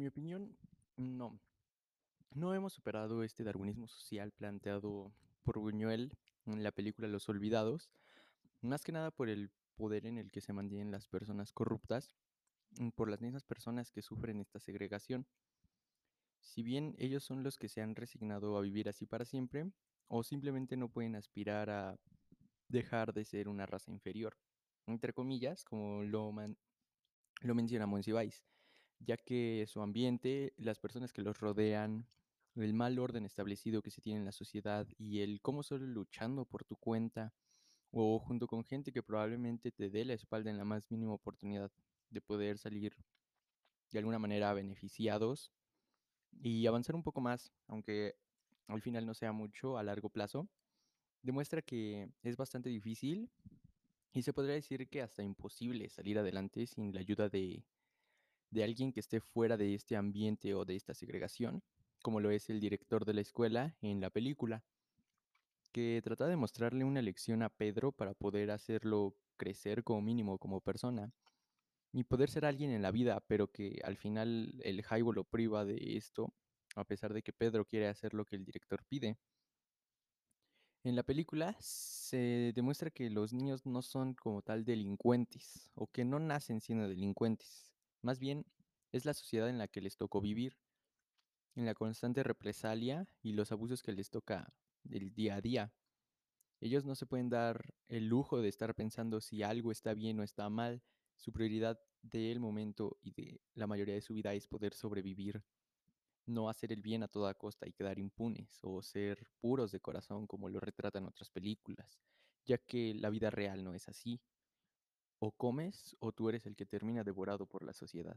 mi opinión, no. No hemos superado este darwinismo social planteado por Buñuel en la película Los Olvidados, más que nada por el poder en el que se mantienen las personas corruptas, mm, por las mismas personas que sufren esta segregación. Si bien ellos son los que se han resignado a vivir así para siempre, o simplemente no pueden aspirar a dejar de ser una raza inferior, entre comillas, como lo, man- lo menciona Monsiváis, ya que su ambiente, las personas que los rodean, el mal orden establecido que se tiene en la sociedad y el cómo solo luchando por tu cuenta o junto con gente que probablemente te dé la espalda en la más mínima oportunidad de poder salir de alguna manera beneficiados y avanzar un poco más, aunque al final no sea mucho a largo plazo, demuestra que es bastante difícil y se podría decir que hasta imposible salir adelante sin la ayuda de, de alguien que esté fuera de este ambiente o de esta segregación, como lo es el director de la escuela en la película, que trata de mostrarle una lección a Pedro para poder hacerlo crecer como mínimo como persona y poder ser alguien en la vida, pero que al final el Jaibo lo priva de esto, a pesar de que Pedro quiere hacer lo que el director pide. En la película se demuestra que los niños no son como tal delincuentes o que no nacen siendo delincuentes. Más bien es la sociedad en la que les tocó vivir, en la constante represalia y los abusos que les toca del día a día. Ellos no se pueden dar el lujo de estar pensando si algo está bien o está mal. Su prioridad del momento y de la mayoría de su vida es poder sobrevivir no hacer el bien a toda costa y quedar impunes o ser puros de corazón como lo retratan otras películas, ya que la vida real no es así. O comes o tú eres el que termina devorado por la sociedad.